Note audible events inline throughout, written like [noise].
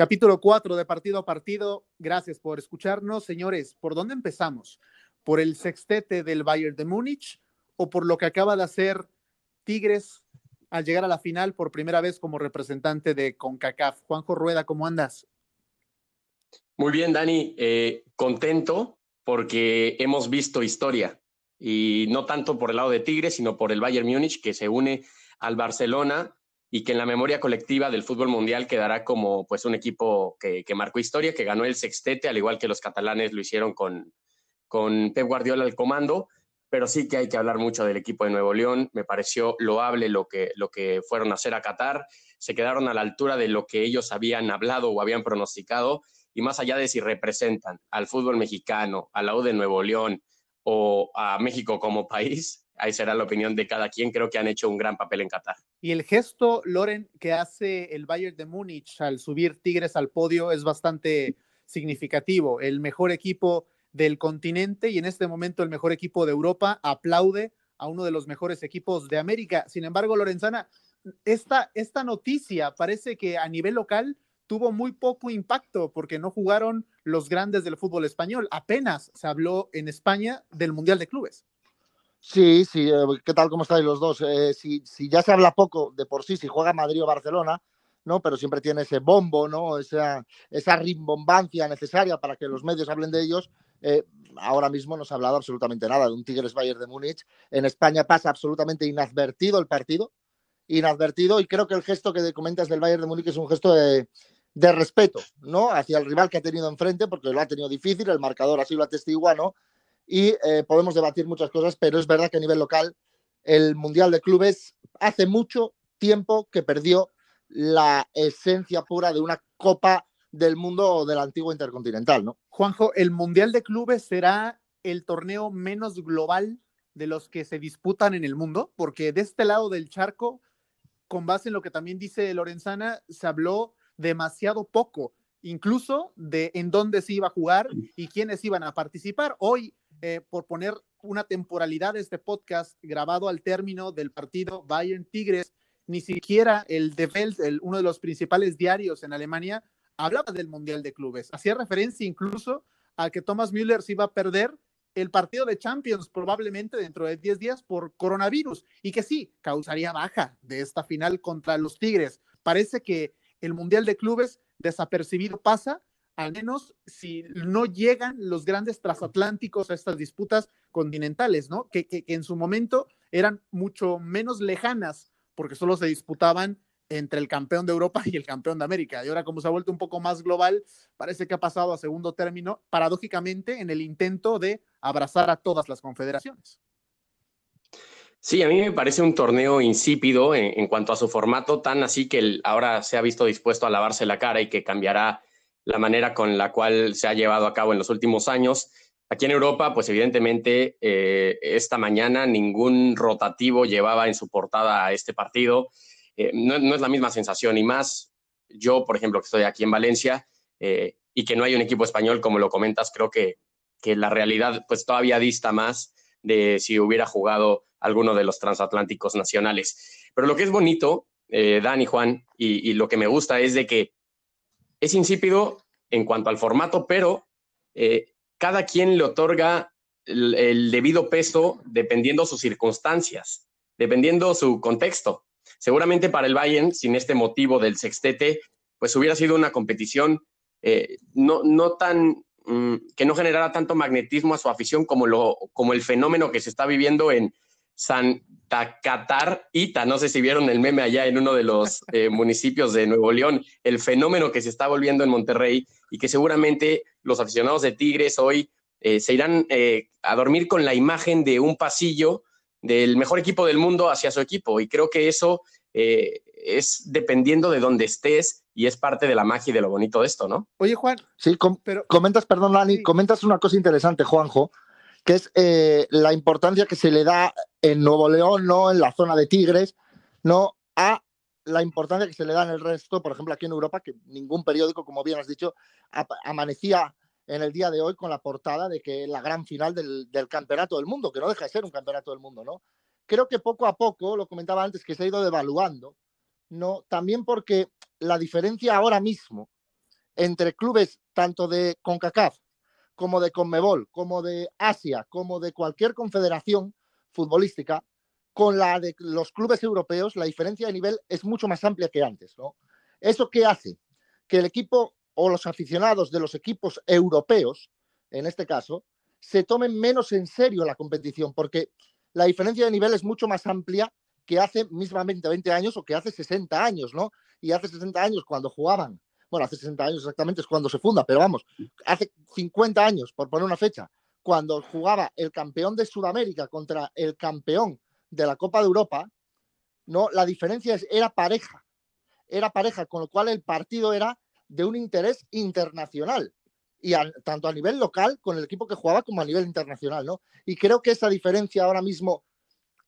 Capítulo 4 de partido a partido. Gracias por escucharnos. Señores, ¿por dónde empezamos? ¿Por el sextete del Bayern de Múnich o por lo que acaba de hacer Tigres al llegar a la final por primera vez como representante de CONCACAF? Juanjo Rueda, ¿cómo andas? Muy bien, Dani. Eh, contento porque hemos visto historia y no tanto por el lado de Tigres, sino por el Bayern Múnich que se une al Barcelona y que en la memoria colectiva del fútbol mundial quedará como pues un equipo que, marcó historia, que ganó el sextete, al igual que los catalanes lo hicieron con, con Pep Guardiola al comando, pero sí que hay que hablar mucho del equipo de Nuevo León, me pareció loable lo que, lo que fueron a hacer a Qatar, se quedaron a la altura de lo que ellos habían hablado o habían pronosticado, y más allá de si representan al fútbol mexicano, a la U de Nuevo León o a México como país, ahí será la opinión de cada quien, creo que han hecho un gran papel en Qatar. Y el gesto, Loren, que hace el Bayern de Múnich al subir Tigres al podio es bastante significativo. El mejor equipo del continente y en este momento el mejor equipo de Europa aplaude a uno de los mejores equipos de América. Sin embargo, Lorenzana, esta, esta noticia parece que a nivel local tuvo muy poco impacto porque no jugaron los grandes del fútbol español. Apenas se habló en España del Mundial de Clubes. Sí, sí, eh, ¿qué tal? ¿Cómo estáis los dos? Eh, si, ya se habla poco de por sí, si juega Madrid o Barcelona, ¿no? Pero siempre tiene ese bombo, ¿no? Esa, esa rimbombancia necesaria para que los medios hablen de ellos. Eh, ahora mismo no se ha hablado absolutamente nada de un Tigres Bayern de Múnich. En España pasa absolutamente inadvertido el partido, inadvertido, y creo que el gesto que comentas del Bayern de Múnich es un gesto de, de respeto, ¿no? Hacia el rival que ha tenido enfrente, porque lo ha tenido difícil, el marcador así lo atestigua, ¿no? Y eh, podemos debatir muchas cosas, pero es verdad que a nivel local el Mundial de Clubes hace mucho tiempo que perdió la esencia pura de una Copa del Mundo o del antiguo Intercontinental, ¿no? Juanjo, ¿el Mundial de Clubes será el torneo menos global de los que se disputan en el mundo? Porque de este lado del charco, con base en lo que también dice Lorenzana, se habló demasiado poco, incluso de en dónde se iba a jugar y quiénes iban a participar. Hoy eh, por poner una temporalidad de este podcast grabado al término del partido Bayern Tigres, ni siquiera el De Welt, uno de los principales diarios en Alemania, hablaba del Mundial de Clubes. Hacía referencia incluso a que Thomas Müller se iba a perder el partido de Champions probablemente dentro de 10 días por coronavirus y que sí, causaría baja de esta final contra los Tigres. Parece que el Mundial de Clubes desapercibido pasa al menos si no llegan los grandes transatlánticos a estas disputas continentales, ¿no? Que, en su momento eran mucho menos lejanas porque solo se disputaban entre el campeón de Europa [laughs] y el campeón de América. Y ahora como se ha vuelto un poco más global, parece que ha pasado a segundo término, paradójicamente, en el intento de abrazar a todas las confederaciones. Sí, a mí me parece un torneo insípido en, cuanto a su formato, tan así que ahora se ha visto dispuesto a lavarse la cara y que cambiará la manera con la cual se ha llevado a cabo en los últimos años. Aquí en Europa, pues evidentemente, eh, esta mañana ningún rotativo llevaba en su portada a este partido. Eh, no, es la misma sensación y más yo, por ejemplo, que estoy aquí en Valencia eh, y que no hay un equipo español, como lo comentas, creo que, que la realidad pues todavía dista más de si hubiera jugado alguno de los transatlánticos nacionales. Pero lo que es bonito, Dan y Juan, y lo que me gusta es de que es insípido en cuanto al formato, pero eh, cada quien le otorga el, debido peso dependiendo sus circunstancias, dependiendo su contexto. Seguramente para el Bayern, sin este motivo del sextete, pues hubiera sido una competición eh, no, no tan mm, que no generara tanto magnetismo a su afición como, lo, como el fenómeno que se está viviendo en Santa Catarita. No sé si vieron el meme allá en uno de los [laughs] eh, municipios de Nuevo León, el fenómeno que se está volviendo en Monterrey y que seguramente los aficionados de Tigres hoy eh, se irán eh, a dormir con la imagen de un pasillo del mejor equipo del mundo hacia su equipo. Y creo que eso es dependiendo de dónde estés y es parte de la magia y de lo bonito de esto, ¿no? Oye, Juan. Sí, pero, comentas, perdón, Lani, comentas una cosa interesante, Juanjo, que es eh, la importancia que se le da en Nuevo León, ¿no? En la zona de Tigres, ¿no? A la importancia que se le da en el resto, por ejemplo, aquí en Europa, que ningún periódico, como bien has dicho, amanecía en el día de hoy con la portada de que la gran final del, campeonato del mundo, que no deja de ser un campeonato del mundo, ¿no? Creo que poco a poco, lo comentaba antes, que se ha ido devaluando, ¿no? También porque la diferencia ahora mismo entre clubes tanto de CONCACAF como de CONMEBOL, como de Asia, como de cualquier confederación futbolística, con la de los clubes europeos, la diferencia de nivel es mucho más amplia que antes. ¿no? ¿Eso qué hace? Que el equipo o los aficionados de los equipos europeos, en este caso, se tomen menos en serio la competición, porque la diferencia de nivel es mucho más amplia que hace mismamente 20 años o que hace 60 años, ¿no? Y hace 60 años cuando jugaban, bueno, hace 60 años exactamente es cuando se funda, pero vamos, hace 50 años, por poner una fecha, cuando jugaba el campeón de Sudamérica contra el campeón de la Copa de Europa, ¿no? La diferencia es, era pareja, era pareja, con lo cual el partido era de un interés internacional y tanto a nivel local con el equipo que jugaba como a nivel internacional, ¿no? Y creo que esa diferencia ahora mismo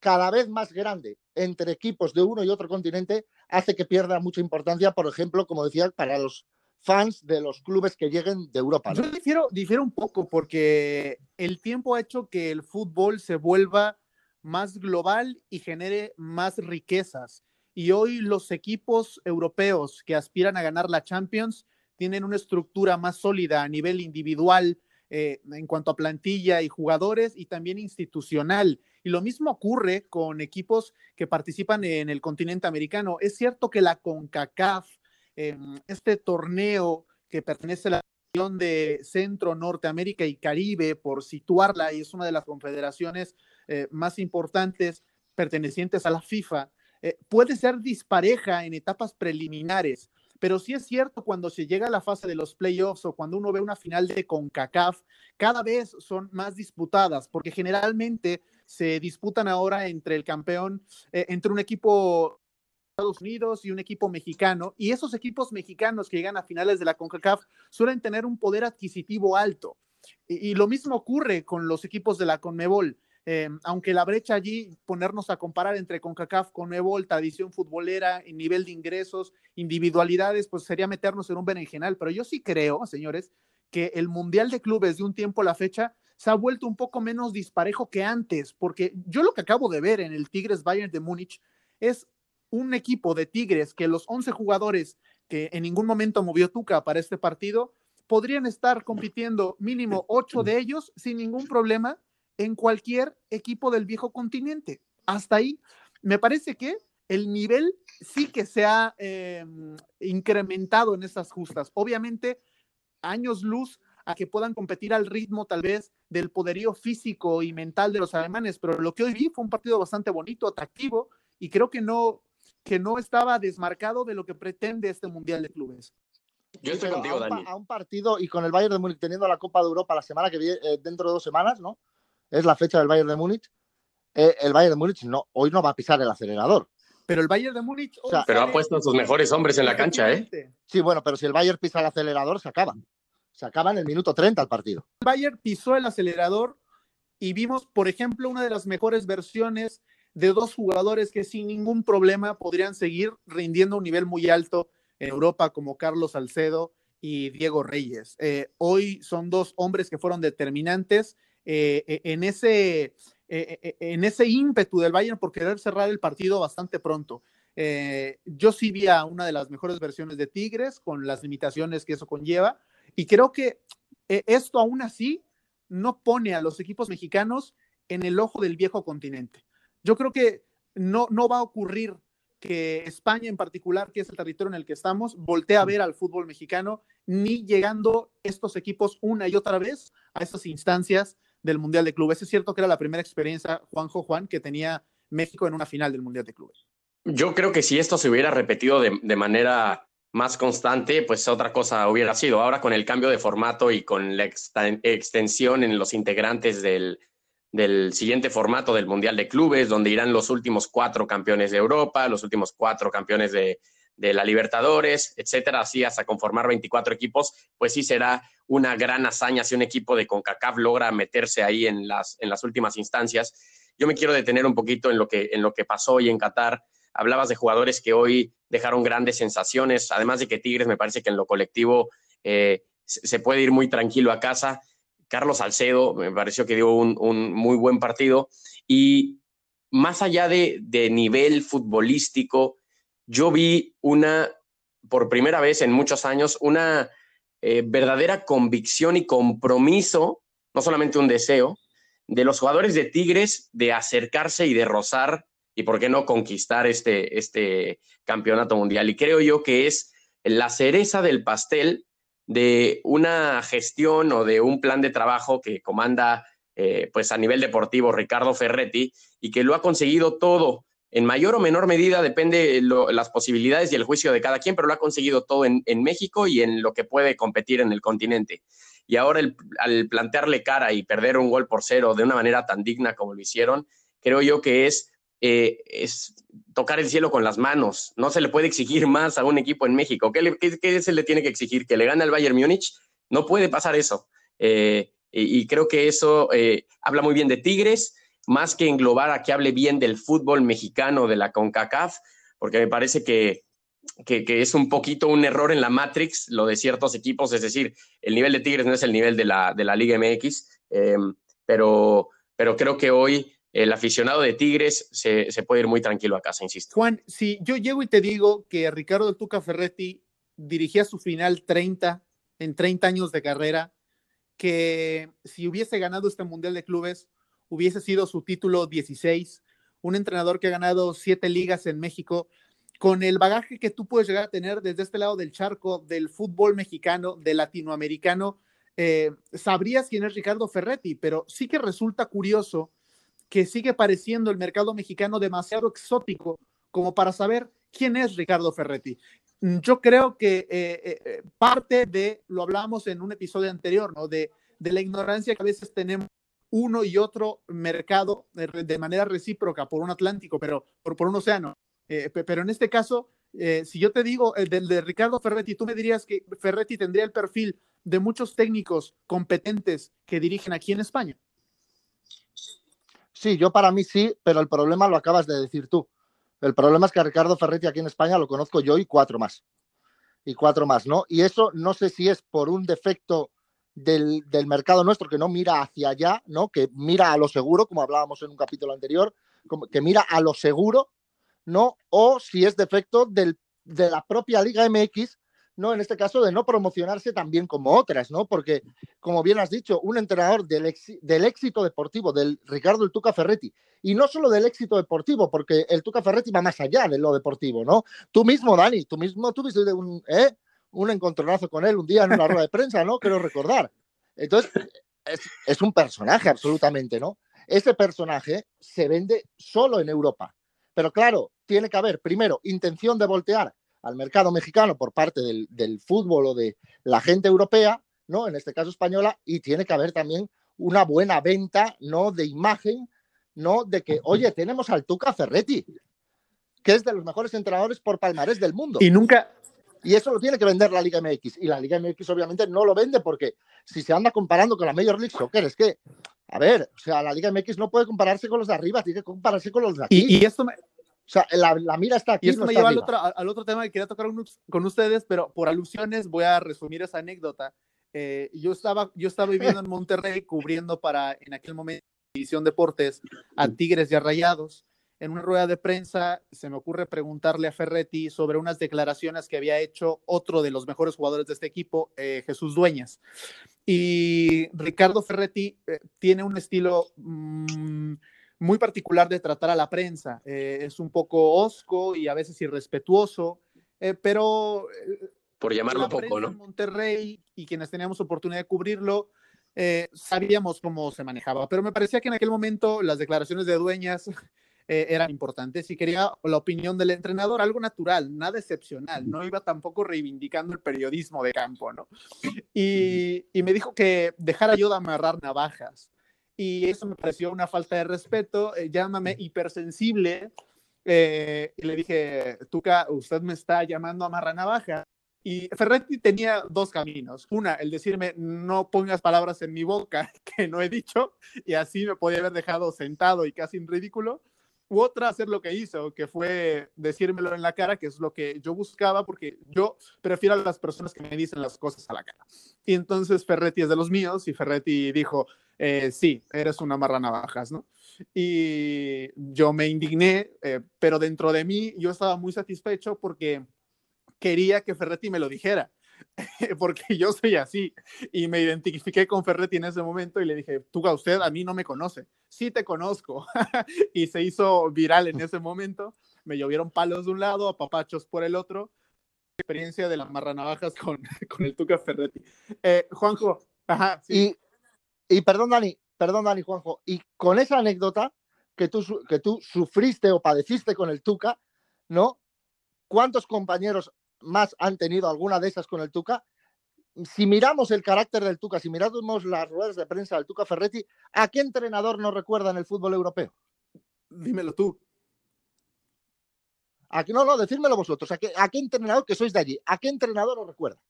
cada vez más grande entre equipos de uno y otro continente hace que pierda mucha importancia, por ejemplo, como decía, para los fans de los clubes que lleguen de Europa. Yo difiero, difiero un poco porque el tiempo ha hecho que el fútbol se vuelva más global y genere más riquezas. Y hoy los equipos europeos que aspiran a ganar la Champions tienen una estructura más sólida a nivel individual eh, en cuanto a plantilla y jugadores y también institucional. Y lo mismo ocurre con equipos que participan en el continente americano. Es cierto que la CONCACAF, em, este torneo que pertenece a la región de Centro, Norteamérica y Caribe, por situarla, y es una de las confederaciones eh, más importantes pertenecientes a la FIFA, eh, puede ser dispareja en etapas preliminares pero sí es cierto cuando se llega a la fase de los playoffs o cuando uno ve una final de CONCACAF, cada vez son más disputadas, porque generalmente se disputan ahora entre el campeón, eh, entre un equipo Estados Unidos y un equipo mexicano, y esos equipos mexicanos que llegan a finales de la CONCACAF suelen tener un poder adquisitivo alto. Y lo mismo ocurre con los equipos de la CONMEBOL. Eh, aunque la brecha allí, ponernos a comparar entre CONCACAF, con Ebol, tradición futbolera, nivel de ingresos, individualidades, pues sería meternos en un berenjenal. Pero yo sí creo, señores, que el Mundial de Clubes de un tiempo a la fecha se ha vuelto un poco menos disparejo que antes, porque yo lo que acabo de ver en el Tigres Bayern de Múnich es un equipo de Tigres que los 11 jugadores que en ningún momento movió Tuca para este partido podrían estar compitiendo mínimo 8 de ellos sin ningún problema en cualquier equipo del viejo continente. Hasta ahí, me parece que el nivel sí que se ha em, incrementado en estas justas. Obviamente, años luz a que puedan competir al ritmo tal vez del poderío físico y mental de los alemanes, pero lo que hoy vi fue un partido bastante bonito, atractivo y creo que no que no estaba desmarcado de lo que pretende este Mundial de Clubes. Yo estoy contigo, Dani. A un partido y con el Bayern de Múnich teniendo la Copa de Europa la semana que viene, eh, dentro de dos semanas, ¿no? Es la fecha del Bayern de Múnich, eh, el Bayern de Múnich no, hoy no va a pisar el acelerador. Pero el Bayern de Múnich. pero ha puesto a sus mejores hombres en la cancha, ¿eh? Sí, bueno, pero si el Bayern pisa el acelerador, se acaba. Se acaba en el minuto 30 el partido. El Bayern pisó el acelerador y vimos, por ejemplo, una de las mejores versiones de dos jugadores que sin ningún problema podrían seguir rindiendo un nivel muy alto en Europa, como Carlos Salcedo y Diego Reyes. Eh, hoy son dos hombres que fueron determinantes eh, e, en, ese, eh, eh, en ese ímpetu del Bayern por querer cerrar el partido bastante pronto. yo sí vi a una de las mejores versiones de Tigres con las limitaciones que eso conlleva y creo que esto aún así no pone a los equipos mexicanos en el ojo del viejo continente. Yo creo que no, no va a ocurrir que España en particular, que es el territorio en el que estamos, voltee a ver al fútbol mexicano, ni llegando estos equipos una y otra vez a esas instancias del Mundial de Clubes. Es cierto que era la primera experiencia, Juanjo Juan, que tenía México en una final del Mundial de Clubes. Yo creo que si esto se hubiera repetido de, manera más constante, pues otra cosa hubiera sido. Ahora con el cambio de formato y con la extensión en los integrantes del, del siguiente formato del Mundial de Clubes, donde irán los últimos cuatro campeones de Europa, los últimos cuatro campeones de, de la Libertadores, etcétera, así hasta conformar 24 equipos, pues sí será una gran hazaña si un equipo de CONCACAF logra meterse ahí en las, en las últimas instancias. Yo me quiero detener un poquito en lo, que, en lo que pasó hoy en Qatar. Hablabas de jugadores que hoy dejaron grandes sensaciones, además de que Tigres me parece que en lo colectivo eh, se puede ir muy tranquilo a casa. Carlos Salcedo me pareció que dio un, un muy buen partido y más allá de, de nivel futbolístico, yo vi una, por primera vez en muchos años, una eh, verdadera convicción y compromiso, no solamente un deseo, de los jugadores de Tigres de acercarse y de rozar y, por qué no, conquistar este, este campeonato mundial. Y creo yo que es la cereza del pastel de una gestión o de un plan de trabajo que comanda eh, pues a nivel deportivo Ricardo Ferretti y que lo ha conseguido todo. En mayor o menor medida depende las posibilidades y el juicio de cada quien, pero lo ha conseguido todo en, México y en lo que puede competir en el continente. Y ahora al plantearle cara y perder un gol por cero de una manera tan digna como lo hicieron, creo yo que es, eh, tocar el cielo con las manos. No se le puede exigir más a un equipo en México. ¿Qué, qué, se le tiene que exigir? ¿Que le gane al Bayern Múnich? No puede pasar eso. Eh, y, creo que eso eh, habla muy bien de Tigres, más que englobar a que hable bien del fútbol mexicano, de la CONCACAF, porque me parece que, que, es un poquito un error en la Matrix, lo de ciertos equipos, es decir, el nivel de Tigres no es el nivel de la, de la Liga MX, eh, pero, pero creo que hoy el aficionado de Tigres se, se, puede ir muy tranquilo a casa, insisto. Juan, si yo llego y te digo que Ricardo Tuca Ferretti dirigía su final 30 en 30 años de carrera, que si hubiese ganado este Mundial de Clubes, hubiese sido su título 16, un entrenador que ha ganado siete ligas en México, con el bagaje que tú puedes llegar a tener desde este lado del charco, del fútbol mexicano, del latinoamericano, eh, sabrías quién es Ricardo Ferretti, pero sí que resulta curioso que sigue pareciendo el mercado mexicano demasiado exótico como para saber quién es Ricardo Ferretti. Yo creo que eh, eh, parte de, lo hablamos en un episodio anterior, ¿no? De, de la ignorancia que a veces tenemos uno y otro mercado de, manera recíproca por un Atlántico, pero por, por un océano. pero en este caso, si yo te digo el de, Ricardo Ferretti, tú me dirías que Ferretti tendría el perfil de muchos técnicos competentes que dirigen aquí en España. Sí, yo para mí sí, pero el problema lo acabas de decir tú. El problema es que a Ricardo Ferretti aquí en España lo conozco yo y cuatro más. Y cuatro más, ¿no? Y eso no sé si es por un defecto del, mercado nuestro que no mira hacia allá, ¿no? Que mira a lo seguro, como hablábamos en un capítulo anterior, como que mira a lo seguro, ¿no? O si es defecto del, de la propia Liga MX ¿no? En este caso de no promocionarse tan bien como otras, ¿no? Porque, como bien has dicho, un entrenador del, del éxito deportivo, del Ricardo el Tuca Ferretti, y no solo del éxito deportivo, porque el Tuca Ferretti va más allá de lo deportivo, ¿no? Tú mismo, Dani, tú mismo tuviste un, ¿eh? Un encontronazo con él un día en una rueda de prensa, ¿no? Quiero recordar. Entonces, es, es un personaje absolutamente, ¿no? Ese personaje se vende solo en Europa. Pero claro, tiene que haber, primero, intención de voltear al mercado mexicano por parte del, fútbol o de la gente europea, ¿no? En este caso española, y tiene que haber también una buena venta, ¿no? De imagen, ¿no? De que, oye, tenemos al Tuca Ferretti, que es de los mejores entrenadores por palmarés del mundo. Y nunca. Y eso lo tiene que vender la Liga MX. Y la Liga MX obviamente no lo vende porque si se anda comparando con la Major League Soccer, es que, a ver, o sea, la Liga MX no puede compararse con los de arriba, tiene que compararse con los de aquí. Y, y esto me, o sea, la, mira está aquí. Y esto me lleva al otro, al otro, tema que quería tocar con ustedes, pero por alusiones voy a resumir esa anécdota. Eh, yo, estaba, yo estaba viviendo en Monterrey cubriendo para, en aquel momento, División Deportes, a Tigres y a Rayados. En una rueda de prensa se me ocurre preguntarle a Ferretti sobre unas declaraciones que había hecho otro de los mejores jugadores de este equipo, eh, Jesús Dueñas. Y Ricardo Ferretti eh, tiene un estilo... Mm, muy particular de tratar a la prensa. Eh, es un poco osco y a veces irrespetuoso, eh, pero... Eh, Por llamarlo poco, ¿no? En Monterrey y quienes teníamos oportunidad de cubrirlo, sabíamos cómo se manejaba, pero me parecía que en aquel momento las declaraciones de dueñas eran importantes y quería la opinión del entrenador, algo natural, nada excepcional, no iba tampoco reivindicando el periodismo de campo, ¿no? Y, y me dijo que dejara yo de amarrar navajas, y eso me pareció una falta de respeto, eh, llámame hipersensible, eh, y le dije, Tuca, usted me está llamando a marra navaja. Y Ferretti tenía dos caminos. Una, el decirme, no pongas palabras en mi boca [laughs] que no he dicho, y así me podía haber dejado sentado y casi en ridículo. U otra, hacer lo que hizo, que fue decírmelo en la cara, que es lo que yo buscaba, porque yo prefiero a las personas que me dicen las cosas a la cara. Y entonces Ferretti es de los míos, y Ferretti dijo, eh, sí, eres una marra navajas, ¿no? Y yo me indigné, eh, pero dentro de mí yo estaba muy satisfecho porque quería que Ferretti me lo dijera. [laughs] porque yo soy así. Y me identifiqué con Ferretti en ese momento y le dije, Tuca, usted a mí no me conoce. Sí te conozco. [laughs] y se hizo viral en ese momento. Me llovieron palos de un lado, a papachos por el otro. Experiencia de las marranavajas con, [laughs] con el Tuca Ferretti. Eh, Juanjo, ajá, sí. Y, y perdón, Dani, perdón, Dani, Juanjo, y con esa anécdota que tú, que tú sufriste o padeciste con el Tuca, ¿no? ¿Cuántos compañeros más han tenido alguna de esas con el Tuca? Si miramos el carácter del Tuca, si miramos las ruedas de prensa del Tuca Ferretti, ¿a qué entrenador nos recuerda en el fútbol europeo? Dímelo tú. ¿A qué, no, no, decídmelo vosotros. ¿A qué, ¿A qué entrenador que sois de allí? ¿A qué entrenador os recuerda?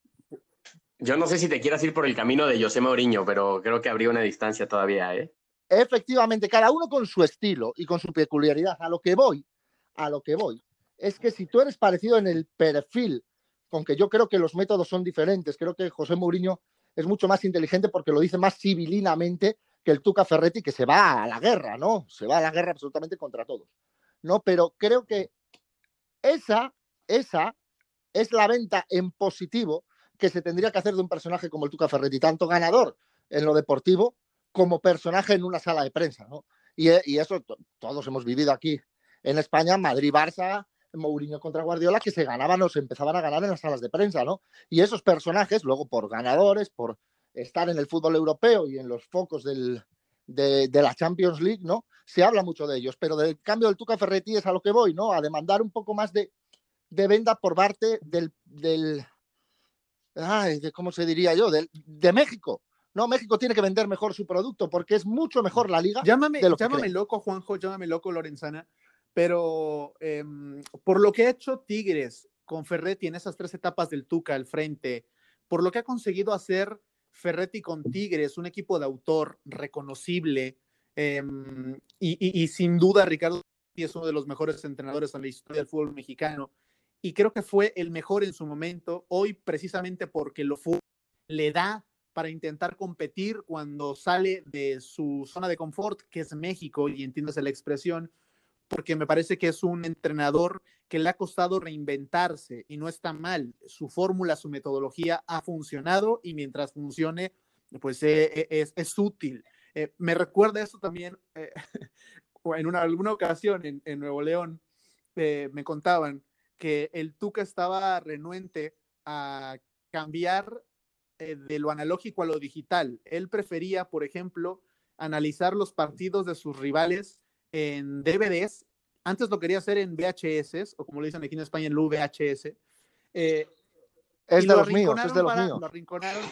Yo no sé si te quieras ir por el camino de José Mourinho, pero creo que habría una distancia todavía, ¿eh? Efectivamente, cada uno con su estilo y con su peculiaridad. A lo que voy, a lo que voy, es que si tú eres parecido en el perfil, con que yo creo que los métodos son diferentes, creo que José Mourinho es mucho más inteligente porque lo dice más civilinamente que el Tuca Ferretti, que se va a la guerra, ¿no? Se va a la guerra absolutamente contra todos, ¿no? Pero creo que esa, esa es la venta en positivo que se tendría que hacer de un personaje como el Tuca Ferretti, tanto ganador en lo deportivo como personaje en una sala de prensa, ¿no? Y, y eso todos hemos vivido aquí en España, Madrid-Barça, Mourinho contra Guardiola que se ganaban o se empezaban a ganar en las salas de prensa, ¿no? Y esos personajes, luego por ganadores, por estar en el fútbol europeo y en los focos del, de, la Champions League, ¿no? Se habla mucho de ellos, pero del cambio del Tuca Ferretti es a lo que voy, ¿no? A demandar un poco más de, de venda por parte del, del ay, de cómo se diría yo, del, de México. No, México tiene que vender mejor su producto porque es mucho mejor la liga. Llámame, llámame loco, Juanjo, llámame loco, Lorenzana, pero em, por lo que ha hecho Tigres con Ferretti en esas tres etapas del Tuca al frente, por lo que ha conseguido hacer Ferretti con Tigres, un equipo de autor reconocible, em, y, sin duda Ricardo es uno de los mejores entrenadores en la historia del fútbol mexicano, y creo que fue el mejor en su momento, hoy precisamente porque lo fue, le da para intentar competir cuando sale de su zona de confort, que es México, y entiendes la expresión, porque me parece que es un entrenador que le ha costado reinventarse y no está mal. Su fórmula, su metodología ha funcionado y mientras funcione, pues eh, eh, es, útil. Eh, me recuerda eso también, [laughs] en una, alguna ocasión en, en Nuevo León, me contaban que el Tuca estaba renuente a cambiar de lo analógico a lo digital. Él prefería, por ejemplo, analizar los partidos de sus rivales en DVDs. Antes lo quería hacer en VHS, o como le dicen aquí en España, en VHS. Eh, es de los míos, es de los míos. Lo arrinconaron,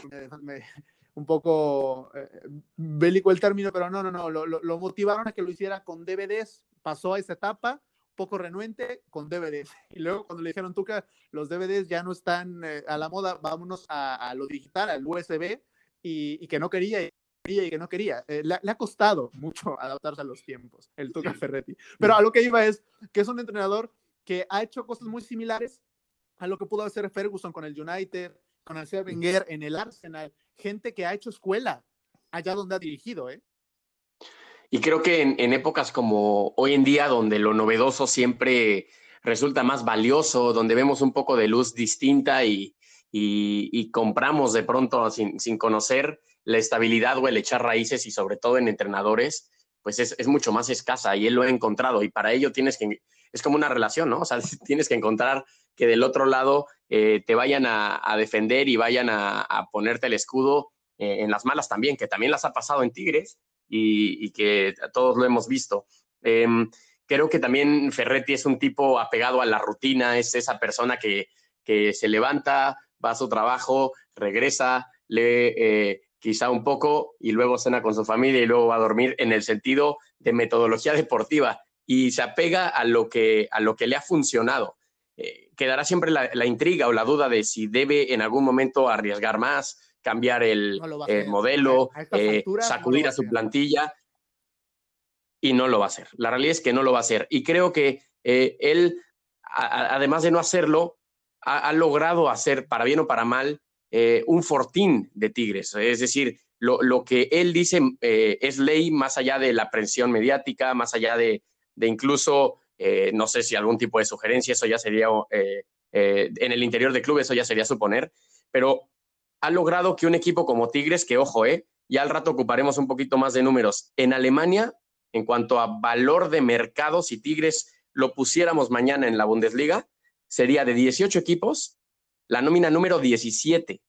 un poco eh, bélico el término, pero no, no, no, lo, lo, motivaron a que lo hiciera con DVDs, pasó a esa etapa, poco renuente con DVDs. [laughs] Y luego cuando le dijeron, que los DVDs ya no están eh, a la moda, vámonos a, lo digital, al USB, y, y que no quería y que no quería. Eh, le, ha costado [laughs] mucho adaptarse a los tiempos, el Tuca Ferretti. Pero a lo que iba es que es un entrenador que ha hecho cosas muy similares a lo que pudo hacer Ferguson con el United, con el Wenger en el Arsenal. Gente que ha hecho escuela allá donde ha dirigido, ¿eh? Y creo que en, épocas como hoy en día, donde lo novedoso siempre resulta más valioso, donde vemos un poco de luz distinta y, y, compramos de pronto sin, sin conocer, la estabilidad o el echar raíces y sobre todo en entrenadores, pues es, mucho más escasa y él lo ha encontrado y para ello tienes que, es como una relación, ¿no? O sea, [laughs] tienes que encontrar que del otro lado eh, te vayan a, defender y vayan a, ponerte el escudo eh, en las malas también, que también las ha pasado en Tigres y, que todos lo hemos visto. Em, creo que también Ferretti es un tipo apegado a la rutina, es esa persona que, que se levanta, va a su trabajo, regresa, lee eh, quizá un poco y luego cena con su familia y luego va a dormir en el sentido de metodología [laughs] deportiva y se apega a lo que, a lo que le ha funcionado. Eh, quedará siempre la, intriga o la duda de si debe en algún momento arriesgar más, cambiar el, modelo, eh, sacudir a su plantilla y no lo va a hacer. La realidad es que no lo va a hacer. Y creo que eh, él, además de no hacerlo, ha, logrado hacer, para bien o para mal, eh, un fortín de Tigres. Es decir, lo, que él dice eh, es ley más allá de la presión mediática, más allá de, incluso, eh, no sé si algún tipo de sugerencia, eso ya sería, en el interior del club, eso ya sería suponer, pero ha logrado que un equipo como Tigres, que ojo, eh, ya al rato ocuparemos un poquito más de números, en Alemania, en cuanto a valor de mercado, si Tigres lo pusiéramos mañana en la Bundesliga, sería de 18 equipos, la nómina número 17.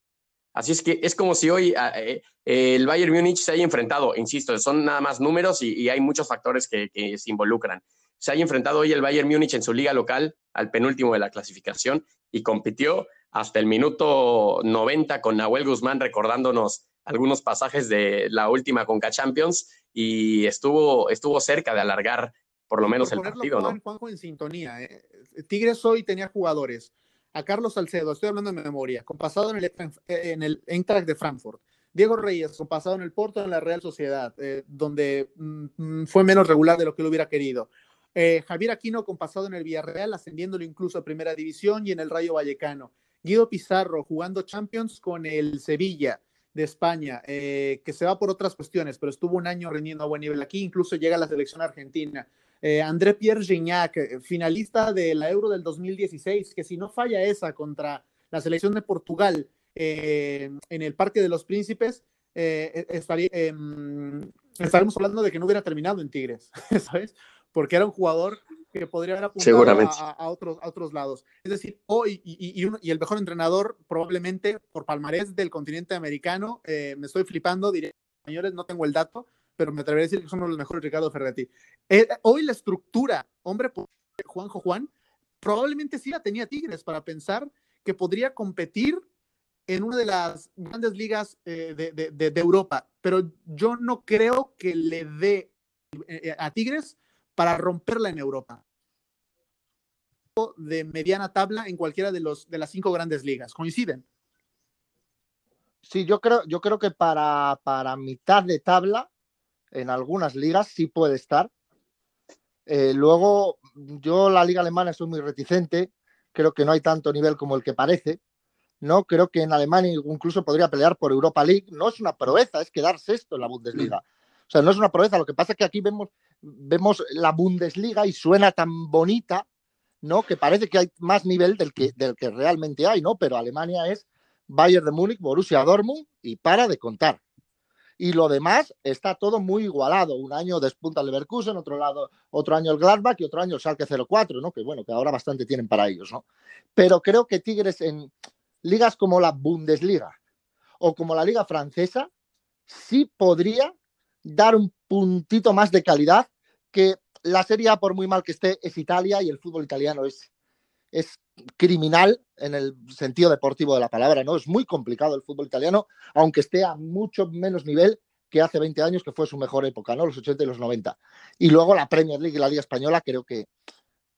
Así es que es como si hoy ah, eh, el Bayern Múnich se haya enfrentado, insisto, son nada más números y, hay muchos factores que, que, se involucran. Se haya enfrentado hoy el Bayern Múnich en su liga local al penúltimo de la clasificación y compitió hasta el minuto 90 con Nahuel Guzmán recordándonos algunos pasajes de la última Conca Champions y estuvo, estuvo cerca de alargar por lo menos el partido, ¿no? Juanjo en sintonía. ¿eh? Tigres hoy tenía jugadores. A Carlos Salcedo, estoy hablando de memoria, con pasado en el, en el Eintracht de Frankfurt. Diego Reyes, con pasado en el Porto, en la Real Sociedad, eh, donde mm, fue menos regular de lo que lo hubiera querido. Eh, Javier Aquino, con pasado en el Villarreal, ascendiéndolo incluso a Primera División y en el Rayo Vallecano. Guido Pizarro, jugando Champions con el Sevilla de España, que se va por otras cuestiones, pero estuvo un año rindiendo a buen nivel aquí, incluso llega a la selección argentina. Eh, André Pierre Gignac, eh, finalista de la Euro del 2016, que si no falla esa contra la selección de Portugal eh, en el Parque de los Príncipes, estaría, em, estaremos hablando de que no hubiera terminado en Tigres, [laughs] ¿sabes? Porque era un jugador que podría haber apuntado a, otros, a otros lados. Es decir, hoy, y, y, el mejor entrenador probablemente por palmarés del continente americano, me estoy flipando, diré, señores, no tengo el dato, pero me atrevería a decir que son uno de los mejores Ricardo Ferretti. Eh, hoy la estructura, hombre, pues, Juanjo Juan, probablemente sí la tenía Tigres para pensar que podría competir en una de las grandes ligas eh, de, Europa, pero yo no creo que le dé eh, a Tigres para romperla en Europa de mediana tabla en cualquiera de los de las cinco grandes ligas. ¿Coinciden? Sí, yo creo, yo creo que para, para mitad de tabla en algunas ligas sí puede estar. Eh, luego, yo la liga alemana soy muy reticente, creo que no hay tanto nivel como el que parece. No, creo que en Alemania incluso podría pelear por Europa League. No es una proeza, es quedar sexto en la Bundesliga. O sea, no es una proeza. Lo que pasa es que aquí vemos, vemos la Bundesliga y suena tan bonita, ¿no? Que parece que hay más nivel del que, del que realmente hay, ¿no? Pero Alemania es Bayern de Múnich, Borussia Dortmund y para de contar y lo demás está todo muy igualado. Un año despunta el Leverkusen, otro lado, otro año el Gladbach y otro año el Schalke 04, ¿no? Que bueno, que ahora bastante tienen para ellos, ¿no? Pero creo que Tigres en ligas como la Bundesliga o como la Liga Francesa sí podría dar un puntito más de calidad que la Serie A, por muy mal que esté, es Italia y el fútbol italiano es, es criminal en el sentido deportivo de la palabra, ¿no? Es muy complicado el fútbol italiano, aunque esté a mucho menos nivel que hace 20 años, que fue su mejor época, ¿no? Los 80 y los 90. Y luego la Premier League y la Liga Española, creo que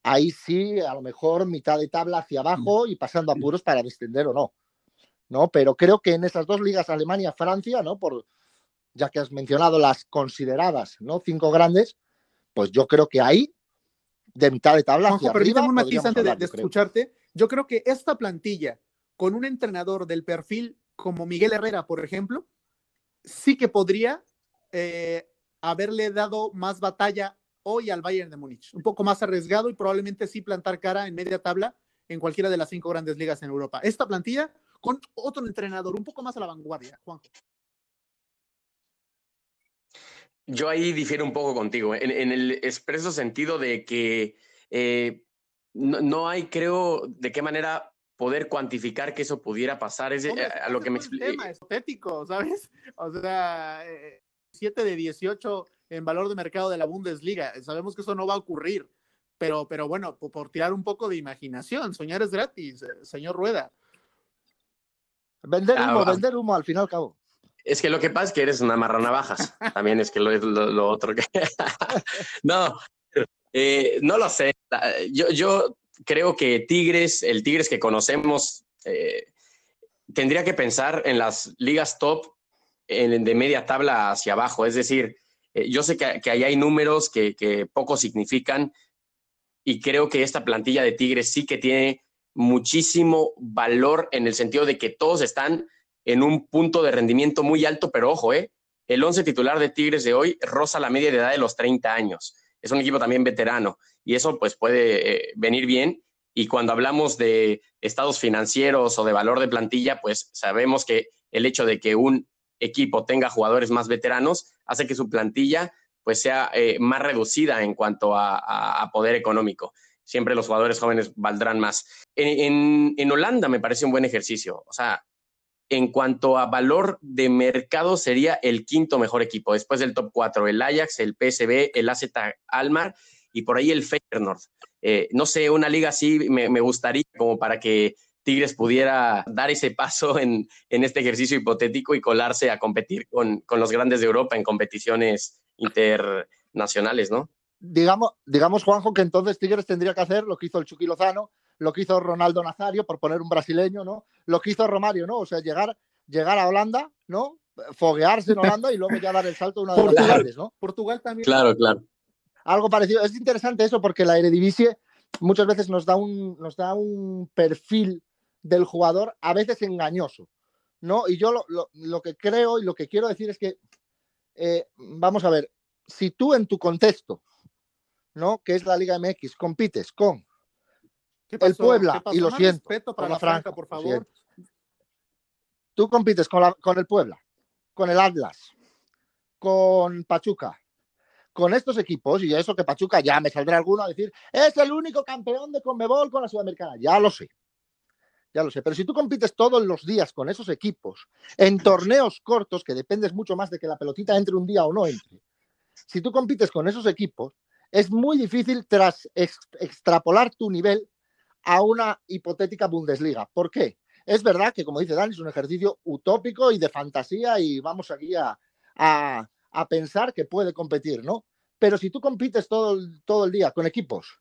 ahí sí, a lo mejor mitad de tabla hacia abajo y pasando apuros para descender o no. ¿No? Pero creo que en esas dos ligas, Alemania, Francia, ¿no? Por, ya que has mencionado las consideradas, ¿no? Cinco grandes, pues yo creo que ahí de mitad de tabla. Juanjo, permítame un matiz antes de, escucharte. Yo creo que esta plantilla, con un entrenador del perfil como Miguel Herrera, por ejemplo, sí que podría eh, haberle dado más batalla hoy al Bayern de Múnich. Un poco más arriesgado y probablemente sí plantar cara en media tabla en cualquiera de las cinco grandes ligas en Europa. Esta plantilla con otro entrenador un poco más a la vanguardia, Juanjo. Yo ahí difiero un poco contigo, en, el expreso sentido de que eh, no, hay, creo, de qué manera poder cuantificar que eso pudiera pasar. Es eh, a lo que me explica. Es un tema estético, ¿sabes? [laughs] O sea, 7 eh, de 18 en valor de mercado de la Bundesliga. Sabemos que eso no va a ocurrir, pero, pero bueno, por, tirar un poco de imaginación, soñar es gratis, señor Rueda. Vender humo, vender humo al fin y al cabo. Es que lo que pasa es que eres una marranavajas. También es que lo, lo, lo otro que. [laughs] no, eh, no lo sé. Yo, yo creo que Tigres, el Tigres que conocemos, eh, tendría que pensar en las ligas top en, de media tabla hacia abajo. Es decir, eh, yo sé que, que ahí hay números que, que poco significan y creo que esta plantilla de Tigres sí que tiene muchísimo valor en el sentido de que todos están en un punto de rendimiento muy alto, pero ojo, ¿eh? el 11 titular de Tigres de hoy roza la media de edad de los 30 años. Es un equipo también veterano y eso pues puede eh, venir bien. Y cuando hablamos de estados financieros o de valor de plantilla, pues sabemos que el hecho de que un equipo tenga jugadores más veteranos hace que su plantilla pues sea eh, más reducida en cuanto a, poder económico. Siempre los jugadores jóvenes valdrán más. En, en, Holanda me parece un buen ejercicio. O sea, en cuanto a valor de mercado, sería el quinto mejor equipo. Después del top 4, el Ajax, el PSV, el AZ Almar y por ahí el Feyenoord. Eh, no sé, una liga así me, me gustaría como para que Tigres pudiera dar ese paso en, este ejercicio hipotético y colarse a competir con, los grandes de Europa en competiciones internacionales, ¿no? Digamos, digamos, Juanjo, que entonces Tigres tendría que hacer lo que hizo el Chucky Lozano, lo que hizo Ronaldo Nazario, por poner un brasileño, ¿no? Lo que hizo Romario, ¿no? O sea, llegar, llegar a Holanda, ¿no? Foguearse en Holanda y luego ya dar el salto a una de las ciudades, ¿no? Portugal también. Claro, claro. Algo parecido. Es interesante eso porque la Eredivisie muchas veces nos da un, nos da un perfil del jugador a veces engañoso, ¿no? Y yo lo, que creo y lo que quiero decir es que, eh, vamos a ver, si tú en tu contexto, ¿no? Que es la Liga MX, compites con el Puebla, y lo siento, para la franca, por favor. Tú compites con, la, con el Puebla, con el Atlas, con Pachuca, con estos equipos, y eso que Pachuca ya me saldrá alguno a decir, es el único campeón de Conmebol con la Sudamericana, ya lo sé ya lo sé. Pero si tú compites todos los días con esos equipos en torneos cortos, que dependes mucho más de que la pelotita entre un día o no entre, si tú compites con esos equipos, es muy difícil tras extrapolar tu nivel a una hipotética Bundesliga. ¿Por qué? Es verdad que, como dice Dani, es un ejercicio utópico y de fantasía y vamos aquí a, a, pensar que puede competir, ¿no? Pero si tú compites todo, todo el día con equipos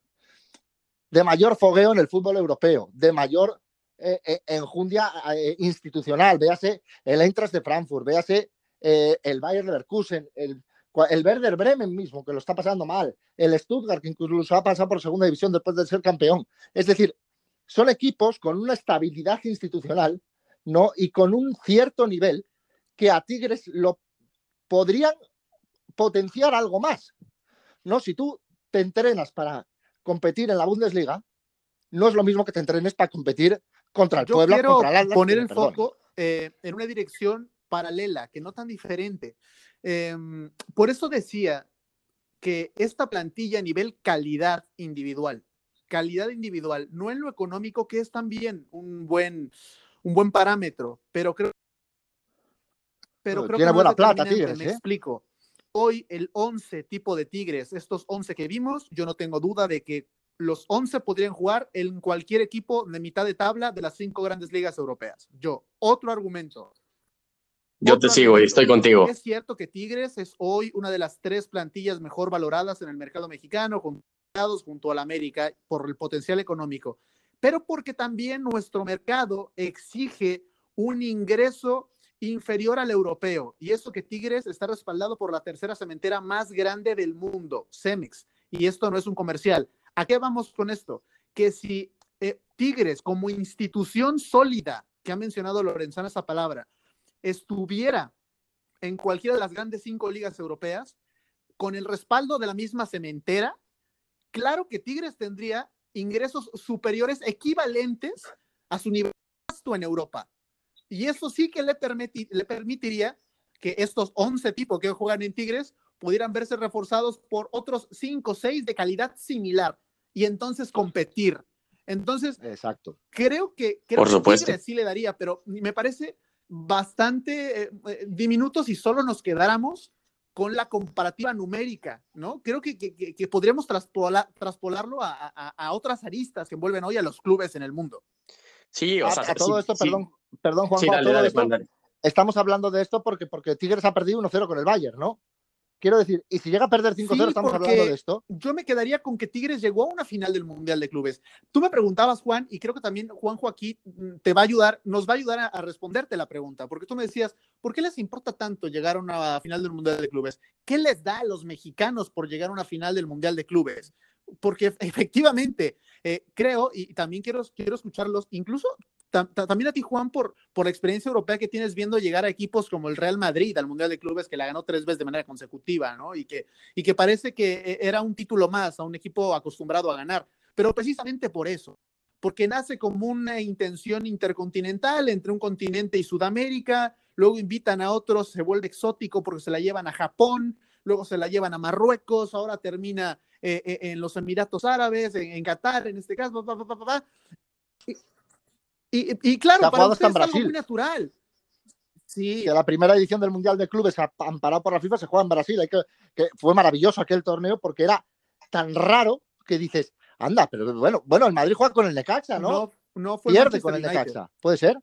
de mayor fogueo en el fútbol europeo, de mayor eh, eh, enjundia eh, institucional, véase el Eintracht de Frankfurt, véase el Bayern Leverkusen, el, el Werder Bremen mismo, que lo está pasando mal, el Stuttgart, que incluso ha pasado por segunda división después de ser campeón. Es decir, son equipos con una estabilidad institucional ¿no? y con un cierto nivel que a Tigres lo podrían potenciar algo más. ¿no? Si tú te entrenas para competir en la Bundesliga, no es lo mismo que te entrenes para competir contra el Yo quiero poner el foco eh, en una dirección paralela, que no tan diferente. Em, por eso decía que esta plantilla a nivel calidad individual, calidad individual, no en lo económico, que es también un buen, un buen parámetro, pero creo, pero creo que buena plata, Tigres, me ¿eh? explico. Hoy el 11 tipo de Tigres, estos 11 que vimos, yo no tengo duda de que los 11 podrían jugar en cualquier equipo de mitad de tabla de las cinco grandes ligas europeas. Yo, otro argumento. Yo te sigo y estoy contigo. Es cierto que Tigres es hoy una de las tres plantillas mejor valoradas en el mercado mexicano, junto al América por el potencial económico, pero porque también nuestro mercado exige un ingreso inferior al europeo. Y eso que Tigres está respaldado por la tercera cementera más grande del mundo, Cemex. Y esto no es un comercial. ¿A qué vamos con esto? Que si eh, Tigres como institución sólida, que ha mencionado Lorenzana esa palabra, estuviera en cualquiera de las grandes cinco ligas europeas, con el respaldo de la misma cementera, claro que Tigres tendría ingresos superiores equivalentes a su nivel en Europa. Y eso sí que le, le permitiría que estos 11 tipos que juegan en Tigres pudieran verse reforzados por otros 5 o 6 de calidad similar y entonces competir. Entonces, Exacto. creo que, creo Por que sí le daría, pero me parece bastante eh, eh, diminuto si solo nos quedáramos con la comparativa numérica, ¿no? Creo que, que, podríamos traspolarlo a, otras aristas que envuelven hoy a los clubes en el mundo. Sí, o sea, todo esto, perdón, perdón, Juan, estamos hablando de esto porque, porque Tigres ha perdido 1-0 con el Bayern, ¿no? Quiero decir, y si llega a perder 5-0, estamos hablando de esto. Yo me quedaría con que Tigres llegó a una final del Mundial de Clubes. Tú me preguntabas, Juan, y creo que también Juanjo aquí mm, te va a ayudar, nos va a ayudar a, responderte la pregunta, porque tú me decías, ¿por qué les importa tanto llegar a una final del Mundial de Clubes? ¿Qué les da a los mexicanos por llegar a una final del Mundial de Clubes? Porque [laughs] efectivamente, eh, creo, y también quiero, quiero escucharlos, incluso también a ti, Juan, por, por la experiencia europea que tienes viendo llegar a equipos como el Real Madrid al Mundial de Clubes, que la ganó tres veces de manera consecutiva, ¿no? Y que, y que parece que eh, era un título más a un equipo acostumbrado a ganar. Pero precisamente por eso, porque nace como una intención intercontinental entre un continente y Sudamérica, luego invitan a otros, se vuelve exótico porque se la llevan a Japón, luego se la llevan a Marruecos, ahora termina eh, eh, en los Emiratos Árabes, en, Qatar, en este caso, y, claro, para ustedes es algo muy natural. Sí. Que la primera edición del Mundial de Clubes, amparado por la FIFA, se juega en Brasil. que, que fue maravilloso aquel torneo porque era tan raro que dices, anda, pero bueno, bueno, el Madrid juega con el Necaxa, ¿no? No, no fue Pierde con el Necaxa, ¿puede ser?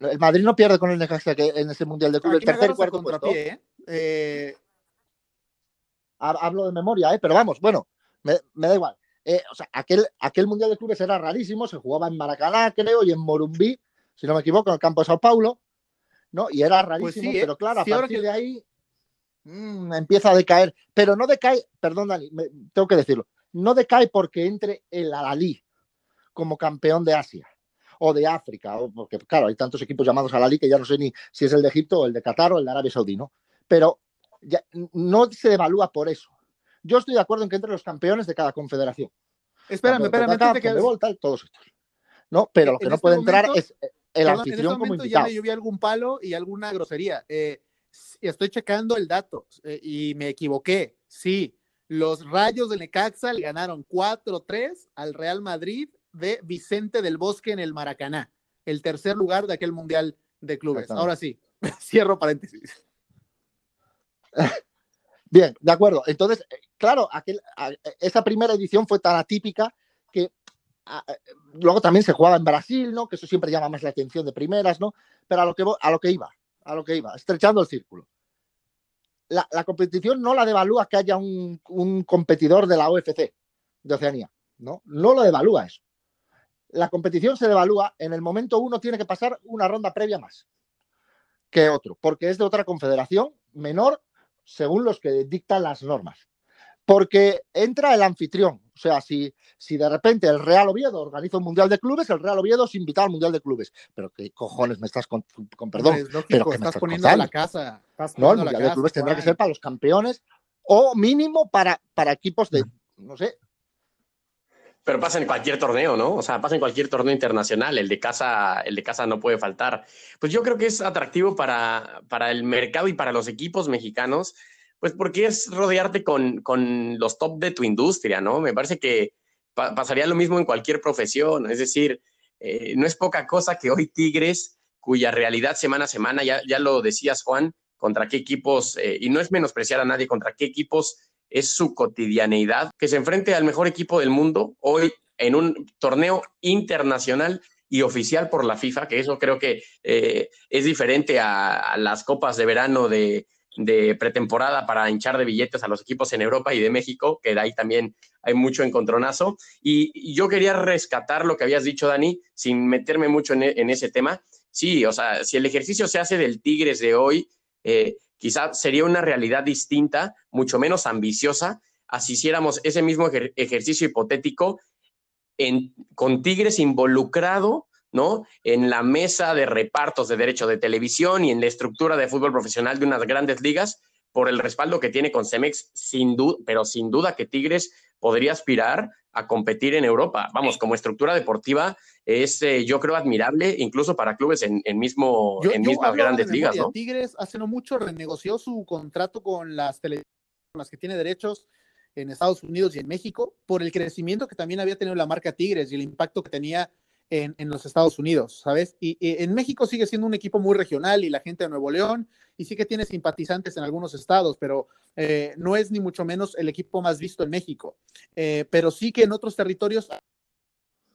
El Madrid no pierde con el Necaxa que en ese Mundial de Clubes, el tercer y cuarto. ¿eh? ¿eh? Hablo de memoria, ¿eh? pero vamos, bueno, me, da igual. Eh, o sea, aquel, aquel Mundial de Clubes era rarísimo, se jugaba en Maracaná, creo, y en Morumbí, si no me equivoco, en el campo de Sao Paulo, ¿no? Y era pues rarísimo, pero claro, a partir de ahí Mm, empieza a decaer, pero no decae, perdón Dani, tengo que decirlo, no decae porque entre el Alalí como campeón de Asia o de África, o porque claro, hay tantos equipos llamados Alalí que ya no sé ni si es el de Egipto o el de Qatar o el de Arabia Saudí, ¿no? Pero ya, no se evalúa por eso. Yo estoy de acuerdo en que entre los campeones de cada confederación. Espérame, espérame, que... todos estos. ¿no? Pero lo que no este puede entrar es el anfitrión este como invitado. Ya me algún palo y alguna grosería. Eh, estoy checando el dato eh, y me equivoqué. Sí, los Rayos de Necaxa le ganaron 4-3 al Real Madrid de Vicente del Bosque en el Maracaná, el tercer lugar de aquel Mundial de Clubes. Ahora sí, [laughs] cierro paréntesis. [laughs] Bien, de acuerdo. Entonces, eh, claro, aquel, esa primera edición fue tan atípica que eh, luego también se jugaba en Brasil, ¿no? Que eso siempre llama más la atención de primeras, ¿no? Pero a lo que, a lo que iba, a lo que iba, estrechando el círculo. La, competición no la devalúa que haya un, competidor de la OFC de Oceanía, ¿no? No lo devalúa eso. La competición se devalúa en el momento uno tiene que pasar una ronda previa más que otro, porque es de otra confederación menor según los que dictan las normas. Porque entra el anfitrión, o sea, si, si de repente el Real Oviedo organiza un Mundial de Clubes, el Real Oviedo es invitado al Mundial de Clubes. Pero qué cojones me estás con, perdón. pero que estás, poniendo a la casa. no, el Mundial de Clubes tendrá que ser para los campeones o mínimo para, para equipos de, no sé, pero pasa en cualquier torneo, ¿no? O sea, pasa en cualquier torneo internacional. El de casa, el de casa no puede faltar. Pues yo creo que es atractivo para, para el mercado y para los equipos mexicanos pues porque es rodearte con, con los top de tu industria, ¿no? Me parece que pasaría lo mismo en cualquier profesión, es decir, eh, no es poca cosa que hoy Tigres, cuya realidad semana a semana, ya, ya lo decías Juan, contra qué equipos, eh, y no es menospreciar a nadie, contra qué equipos es su cotidianeidad, que se enfrente al mejor equipo del mundo hoy en un torneo internacional y oficial por la FIFA, que eso creo que eh, es diferente a, las copas de verano de, de pretemporada para hinchar de billetes a los equipos en Europa y de México, que de ahí también hay mucho encontronazo. Y, yo quería rescatar lo que habías dicho, Dani, sin meterme mucho en, ese tema. Sí, o sea, si el ejercicio se hace del Tigres de hoy, eh, quizá sería una realidad distinta, mucho menos ambiciosa, así hiciéramos ese mismo ejercicio hipotético en, con Tigres involucrado ¿no? En la mesa de repartos de derecho de televisión y en la estructura de fútbol profesional de unas grandes ligas por el respaldo que tiene con Cemex, sin pero sin duda que Tigres podría aspirar a competir en Europa. Vamos, como estructura deportiva es, eh, yo creo, admirable, incluso para clubes en, mismo, en mismas grandes ligas, ¿no? Tigres hace no mucho renegoció su contrato con las televisiones con las que tiene derechos en Estados Unidos y en México por el crecimiento que también había tenido la marca Tigres y el impacto que tenía en, los Estados Unidos, ¿sabes? Y, en México sigue siendo un equipo muy regional y la gente de Nuevo León, y sí que tiene simpatizantes en algunos estados, pero eh, no es ni mucho menos el equipo más visto en México. Eh, pero sí que en otros territorios,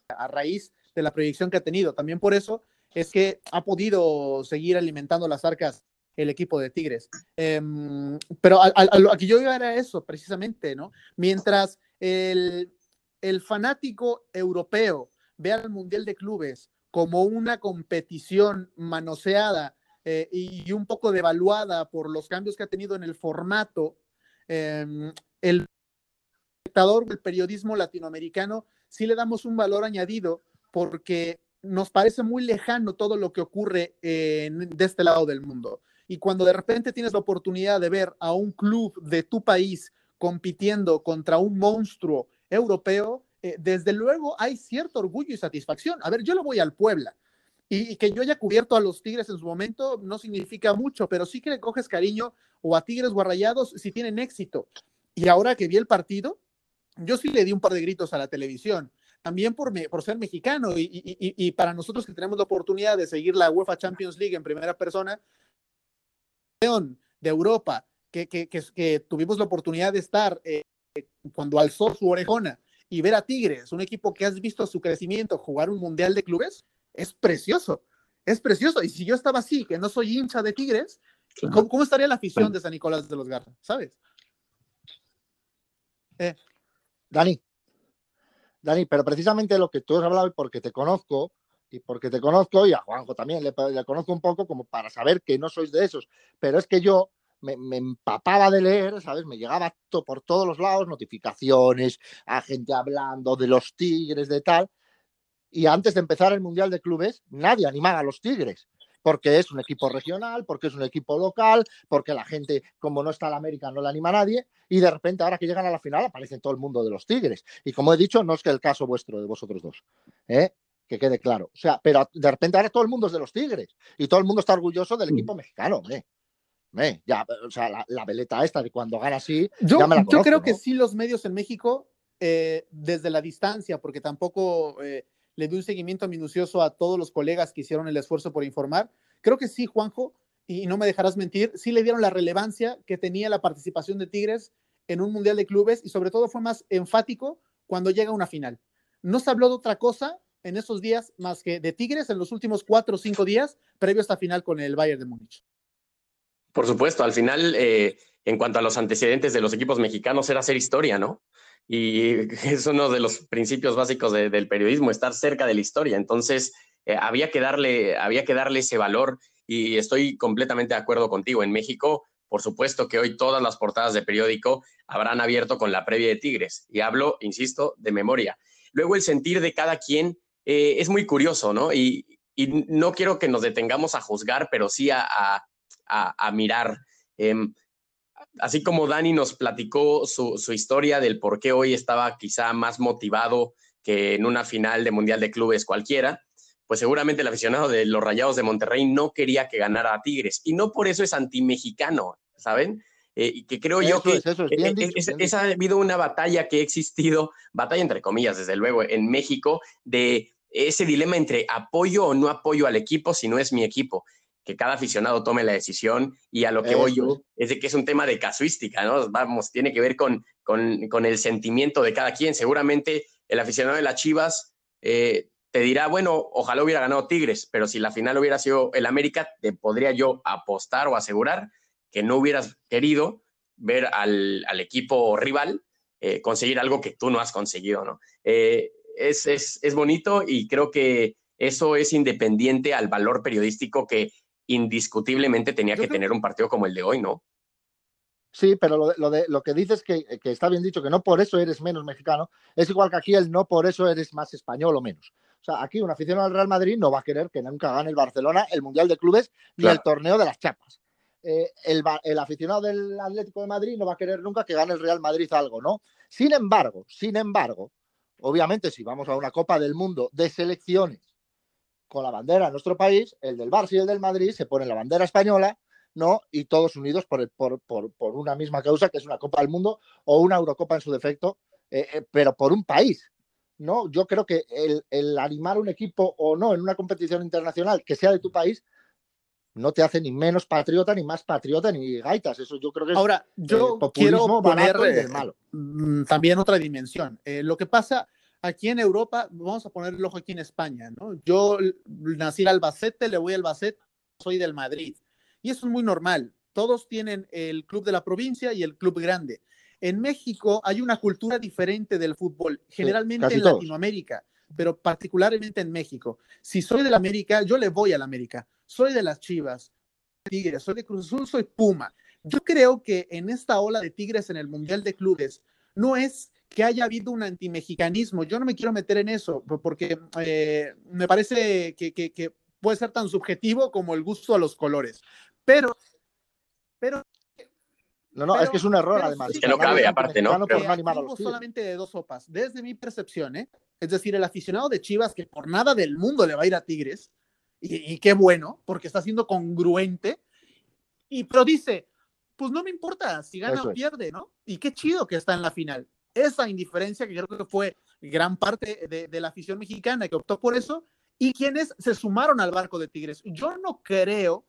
a raíz de la proyección que ha tenido, también por eso es que ha podido seguir alimentando las arcas el equipo de Tigres. Em, pero a, lo que yo iba era eso, precisamente, ¿no? Mientras el, el fanático europeo ve al Mundial de Clubes como una competición manoseada eh, y un poco devaluada por los cambios que ha tenido en el formato, em, el espectador el periodismo latinoamericano sí le damos un valor añadido porque nos parece muy lejano todo lo que ocurre de este lado del mundo. Y cuando de repente tienes la oportunidad de ver a un club de tu país compitiendo contra un monstruo europeo, eh, desde luego hay cierto orgullo y satisfacción. A ver, yo lo voy al Puebla. Y, que yo haya cubierto a los Tigres en su momento no significa mucho, pero sí que le coges cariño o a Tigres o si tienen éxito. Y ahora que vi el partido, yo sí le di un par de gritos a la televisión, también por, ser mexicano y, para nosotros que tenemos la oportunidad de seguir la UEFA Champions League en primera persona, de Europa, que, tuvimos la oportunidad de estar eh, cuando alzó su orejona y ver a Tigres, un equipo que has visto su crecimiento, jugar un mundial de clubes, es precioso, es precioso. Y si yo estaba así, que no soy hincha de Tigres, ¿cómo, estaría la afición de San Nicolás de los Garza? ¿Sabes? Eh. Dani, Dani, pero precisamente lo que tú has hablado porque te conozco, y porque te conozco, y a Juanjo también le, le, conozco un poco como para saber que no sois de esos, pero es que yo me, empapaba de leer, ¿sabes? Me llegaba por todos los lados, notificaciones, a gente hablando de los Tigres, de tal, y antes de empezar el Mundial de Clubes, nadie animaba a los Tigres porque es un equipo regional, porque es un equipo local, porque la gente, como no está la América, no le anima a nadie, y de repente ahora que llegan a la final aparece todo el mundo de los Tigres. Y como he dicho, no es que el caso vuestro de vosotros dos, ¿eh? que quede claro. O sea, pero de repente ahora todo el mundo es de los Tigres y todo el mundo está orgulloso del equipo mexicano, ya, o sea, la, veleta esta de cuando gana así. Yo, yo creo que sí, los medios en México, eh, desde la distancia, porque tampoco eh, le di un seguimiento minucioso a todos los colegas que hicieron el esfuerzo por informar. Creo que sí, Juanjo, y no me dejarás mentir, sí le dieron la relevancia que tenía la participación de Tigres en un Mundial de Clubes y sobre todo fue más enfático cuando llega a una final. No se habló de otra cosa en esos días más que de Tigres en los últimos cuatro o cinco días previo a esta final con el Bayern de Múnich. Por supuesto, al final, eh, en cuanto a los antecedentes de los equipos mexicanos, era hacer historia, ¿no? y [laughs] es uno de los principios básicos del periodismo, estar cerca de la historia. Entonces, eh, había, que darle, había que darle ese valor y estoy completamente de acuerdo contigo. En México, por supuesto que hoy todas las portadas de periódico habrán abierto con la previa de Tigres y hablo, insisto, de memoria. Luego, el sentir de cada quien eh, es muy curioso, ¿no? Y, no quiero que nos detengamos a juzgar, pero sí a, a, mirar. Em, así como Dani nos platicó su, historia del por qué hoy estaba quizá más motivado que en una final de Mundial de Clubes cualquiera, pues seguramente el aficionado de los Rayados de Monterrey no quería que ganara a Tigres. Y no por eso es antimexicano, ¿saben? Eh, y que creo yo que es, ha habido una batalla que ha existido, batalla entre comillas, desde luego, en México, de ese dilema entre apoyo o no apoyo al equipo si no es mi equipo que cada aficionado tome la decisión y a lo que voy yo es de que es un tema de casuística, ¿no? Vamos, tiene que ver con, con, el sentimiento de cada quien. Seguramente el aficionado de las Chivas eh, te dirá, bueno, ojalá hubiera ganado Tigres, pero si la final hubiera sido el América, te podría yo apostar o asegurar que no hubieras querido ver al, equipo rival eh, conseguir algo que tú no has conseguido, ¿no? Eh, es, es, es bonito y creo que eso es independiente al valor periodístico que indiscutiblemente tenía que tener un partido como el de hoy, ¿no? Sí, pero lo, de, lo, que dices que, que está bien dicho, que no por eso eres menos mexicano, es igual que aquí el no por eso eres más español o menos. O sea, aquí un aficionado al Real Madrid no va a querer que nunca gane el Barcelona el Mundial de Clubes ni el torneo de las chapas. Eh, el, el, aficionado del Atlético de Madrid no va a querer nunca que gane el Real Madrid algo, ¿no? Sin embargo, sin embargo, obviamente si vamos a una Copa del Mundo de selecciones con la bandera de nuestro país, el del Barça y el del Madrid se ponen la bandera española, ¿no? Y todos unidos por, por, por, una misma causa, que es una Copa del Mundo o una Eurocopa en su defecto, eh, eh, pero por un país, ¿no? Yo creo que el, el, animar un equipo o no en una competición internacional que sea de tu país no te hace ni menos patriota, ni más patriota, ni gaitas. Eso yo creo que es Ahora, yo quiero poner malo. Mm, también otra dimensión. Eh, lo que pasa aquí en Europa, vamos a poner el ojo aquí en España, ¿no? Yo nací en Albacete, le voy a Albacete, soy del Madrid. Y eso es muy normal. Todos tienen el club de la provincia y el club grande. En México hay una cultura diferente del fútbol, generalmente en Latinoamérica, pero particularmente en México. Si soy del América, yo le voy al América. Soy de las Chivas, Tigres, soy de Cruz Azul, soy Puma. Yo creo que en esta ola de Tigres en el Mundial de Clubes no es que haya habido un antimexicanismo. Yo no me quiero meter en eso, porque eh, me parece que, puede ser tan subjetivo como el gusto a los colores. Pero, pero No, no, es que es un error además. que no cabe, aparte, ¿no? Pero no solamente de dos sopas. Desde mi percepción, ¿eh? Es decir, el aficionado de Chivas, que por nada del mundo le va a ir a Tigres, y, qué bueno, porque está siendo congruente, y pero dice, pues no me importa si gana o pierde, ¿no? Y qué chido que está en la final. Esa indiferencia que creo que fue gran parte de, de la afición mexicana que optó por eso, y quienes se sumaron al barco de Tigres. Yo no creo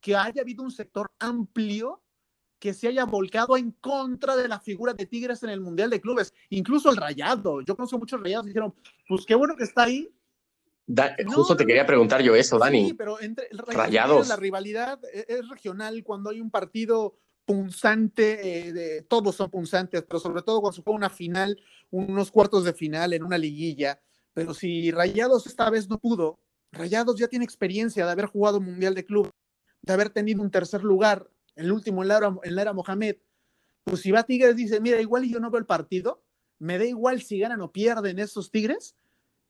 que haya habido un sector amplio que se haya volcado en contra de la figura de Tigres en el Mundial de Clubes, incluso el Rayado. Yo conozco muchos Rayados y dijeron, pues qué bueno que está ahí. justo te quería preguntar yo eso, Dani. Sí, pero entre Rayados. La rivalidad e, es regional cuando hay un partido punzante, eh, de, todos son punzantes, pero sobre todo cuando se juega una final, unos cuartos de final en una liguilla. Pero si Rayados esta vez no pudo, Rayados ya tiene experiencia de haber jugado Mundial de Club, de haber tenido un tercer lugar el último en la, era, era Mohamed, pues si va Tigres dice, mira, igual yo no veo el partido, me da igual si ganan o pierden esos Tigres,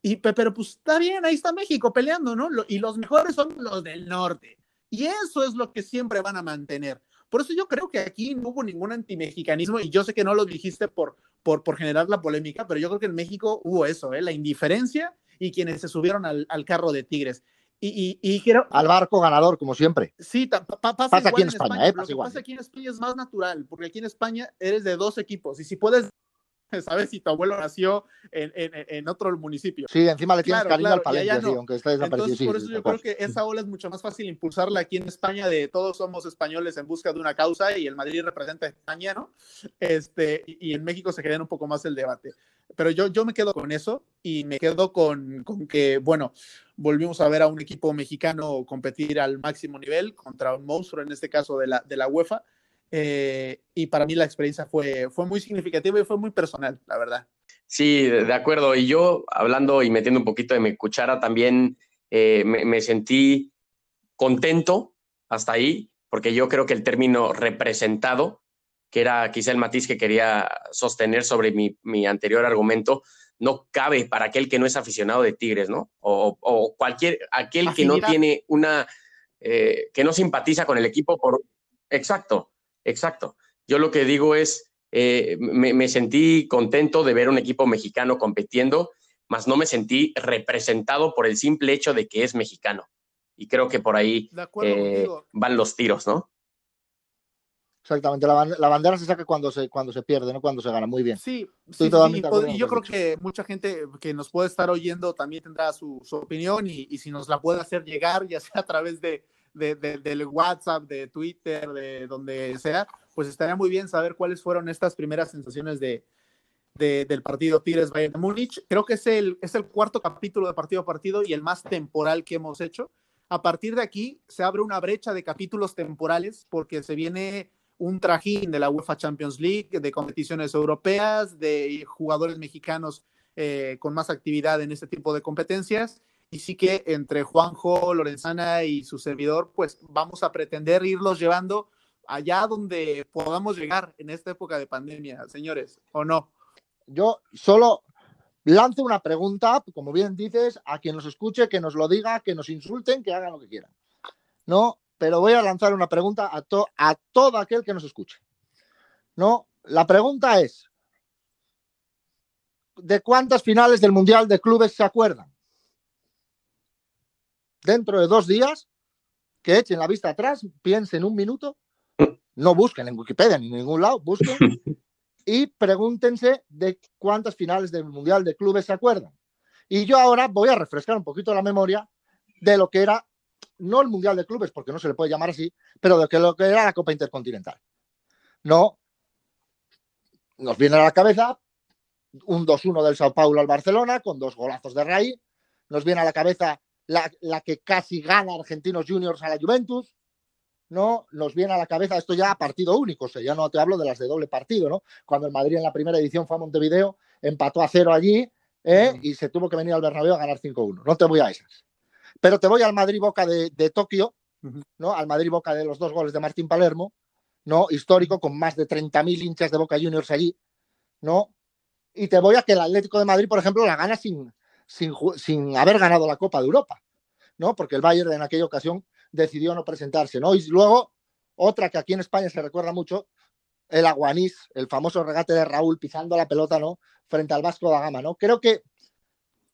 y, pero pues está bien, ahí está México peleando, ¿no? y los mejores son los del norte. Y eso es lo que siempre van a mantener. Por eso yo creo que aquí no hubo ningún antimexicanismo, y yo sé que no lo dijiste por, por, por generar la polémica, pero yo creo que en México hubo eso, ¿eh? la indiferencia y quienes se subieron al, al carro de Tigres. Y, quiero... Al barco ganador, como siempre. Sí, pasa, aquí en España. ¿eh? Lo que pasa aquí en España es más natural, porque aquí en España eres de dos equipos. Y si puedes, [laughs] sabes si tu abuelo nació en, en, otro municipio. Sí, encima le tienes cariño al palenque, aunque está desaparecido. por eso yo creo que esa ola es mucho más fácil impulsarla aquí en España de todos somos españoles en busca de una causa y el Madrid representa a España, ¿no? Este, y en México se genera un poco más el debate. Pero yo, yo me quedo con eso y me quedo con, con que, bueno, volvimos a ver a un equipo mexicano competir al máximo nivel contra un monstruo, en este caso de la, de la UEFA. Eh, y para mí la experiencia fue, fue muy significativa y fue muy personal, la verdad. Sí, de acuerdo. Y yo, hablando y metiendo un poquito de mi cuchara, también eh, me, me, sentí contento hasta ahí, porque yo creo que el término representado, que era quizá el matiz que quería sostener sobre mi, mi anterior argumento, no cabe para aquel que no es aficionado de Tigres, ¿no? O, cualquier, aquel que no tiene una, eh, que no simpatiza con el equipo por... Exacto, exacto. Yo lo que digo es, eh, me, sentí contento de ver un equipo mexicano compitiendo, mas no me sentí representado por el simple hecho de que es mexicano. Y creo que por ahí eh, van los tiros, ¿no? Exactamente, la, bandera se saca cuando se, cuando se pierde, no cuando se gana. Muy bien. Sí, sí, y yo creo que mucha gente que nos puede estar oyendo también tendrá su, opinión y, si nos la puede hacer llegar, ya sea a través de, del WhatsApp, de Twitter, de donde sea, pues estaría muy bien saber cuáles fueron estas primeras sensaciones de, del partido Tigres Bayern de Múnich. Creo que es el, es el cuarto capítulo de partido a partido y el más temporal que hemos hecho. A partir de aquí se abre una brecha de capítulos temporales porque se viene un trajín de la UEFA Champions League, de competiciones europeas, de jugadores mexicanos eh, con más actividad en este tipo de competencias. Y sí que entre Juanjo, Lorenzana y su servidor, pues vamos a pretender irlos llevando allá donde podamos llegar en esta época de pandemia, señores, ¿o no? Yo solo lanzo una pregunta, como bien dices, a quien nos escuche, que nos lo diga, que nos insulten, que hagan lo que quieran. No, pero voy a lanzar una pregunta a, a todo aquel que nos escuche. ¿No? La pregunta es, ¿de cuántas finales del Mundial de Clubes se acuerdan? Dentro de dos días, que echen la vista atrás, piensen un minuto, no busquen en Wikipedia ni en ningún lado, busquen [laughs] y pregúntense de cuántas finales del Mundial de Clubes se acuerdan. Y yo ahora voy a refrescar un poquito la memoria de lo que era no el Mundial de Clubes, porque no se le puede llamar así, pero de lo que era la Copa Intercontinental. No, nos viene a la cabeza un 2-1 del Sao Paulo al Barcelona con dos golazos de Ray. Nos viene a la cabeza la, que casi gana Argentinos Juniors a la Juventus. ¿no? Nos viene a la cabeza esto ya a partido único, o sea, ya no te hablo de las de doble partido, ¿no? Cuando el Madrid en la primera edición fue a Montevideo, empató a cero allí ¿eh? y se tuvo que venir al Bernabéu a ganar 5-1. No te voy a esas. Pero te voy al Madrid-Boca de, Tokio, ¿no? Al Madrid-Boca de los dos goles de Martín Palermo, ¿no? Histórico, con más de 30.000 hinchas de Boca Juniors allí, ¿no? Y te voy a que el Atlético de Madrid, por ejemplo, la gana sin, sin, haber ganado la Copa de Europa, ¿no? Porque el Bayern en aquella ocasión decidió no presentarse, ¿no? Y luego, otra que aquí en España se recuerda mucho, el Aguanís, el famoso regate de Raúl pisando la pelota, ¿no? Frente al Vasco da Gama, ¿no? Creo que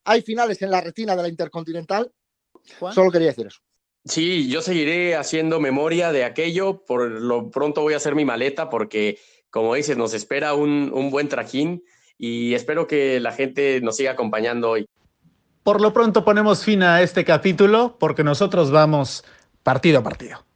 hay finales en la retina de la Intercontinental. Solo quería decir eso. Sí, yo seguiré haciendo memoria de aquello. Por lo pronto voy a hacer mi maleta porque, como dices, nos espera un, un buen trajín y espero que la gente nos siga acompañando hoy. Por lo pronto ponemos fin a este capítulo porque nosotros vamos partido a partido.